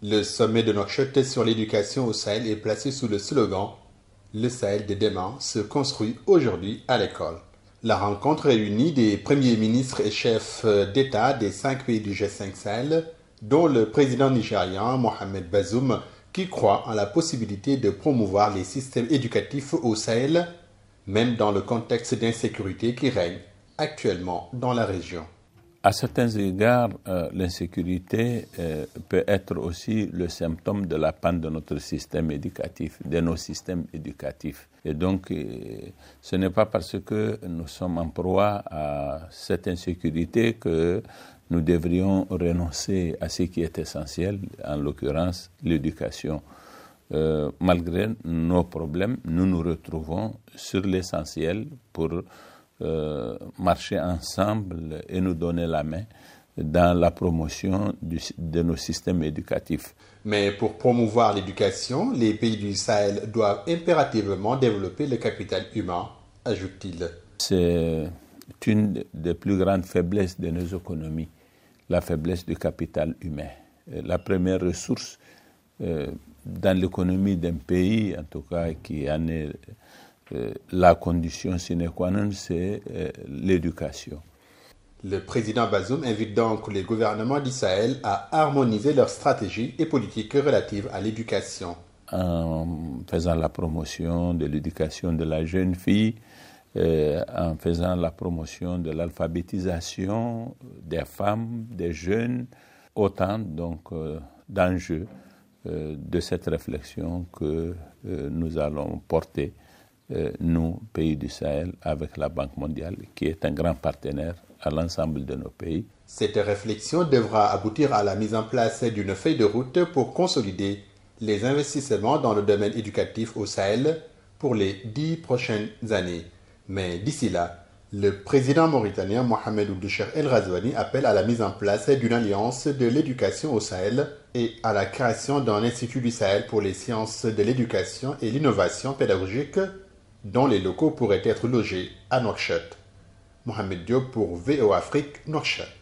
Le sommet de Nouakchott sur l'éducation au Sahel est placé sous le slogan Le Sahel de demain se construit aujourd'hui à l'école. La rencontre réunit des premiers ministres et chefs d'État des cinq pays du G5 Sahel, dont le président nigérian Mohamed Bazoum, qui croit en la possibilité de promouvoir les systèmes éducatifs au Sahel, même dans le contexte d'insécurité qui règne actuellement dans la région. À certains égards, euh, l'insécurité euh, peut être aussi le symptôme de la panne de notre système éducatif, de nos systèmes éducatifs. Et donc, euh, ce n'est pas parce que nous sommes en proie à cette insécurité que nous devrions renoncer à ce qui est essentiel, en l'occurrence l'éducation. malgré nos problèmes, nous nous retrouvons sur l'essentiel pour marcher ensemble et nous donner la main dans la promotion de nos systèmes éducatifs. Mais pour promouvoir l'éducation, les pays du Sahel doivent impérativement développer le capital humain, ajoute-t-il. C'est une des plus grandes faiblesses de nos économies, la faiblesse du capital humain. La première ressource euh, dans l'économie d'un pays, en tout cas qui en est euh, la condition sine qua non, c'est euh, l'éducation. Le président Bazoum invite donc les gouvernements d'Israël à harmoniser leurs stratégies et politiques relatives à l'éducation. En faisant la promotion de l'éducation de la jeune fille, euh, en faisant la promotion de l'alphabétisation des femmes, des jeunes, autant donc d'enjeux de cette réflexion que nous allons porter euh, nous, pays du Sahel, avec la Banque mondiale, qui est un grand partenaire à l'ensemble de nos pays. Cette réflexion devra aboutir à la mise en place d'une feuille de route pour consolider les investissements dans le domaine éducatif au Sahel pour les dix prochaines années. Mais d'ici là, le président mauritanien Mohamed Oudoucher El Razouani appelle à la mise en place d'une alliance de l'éducation au Sahel et à la création d'un institut du Sahel pour les sciences de l'éducation et l'innovation pédagogique dont les locaux pourraient être logés à Nouakchott. Mohamed Diop pour VO Afrique, Nouakchott.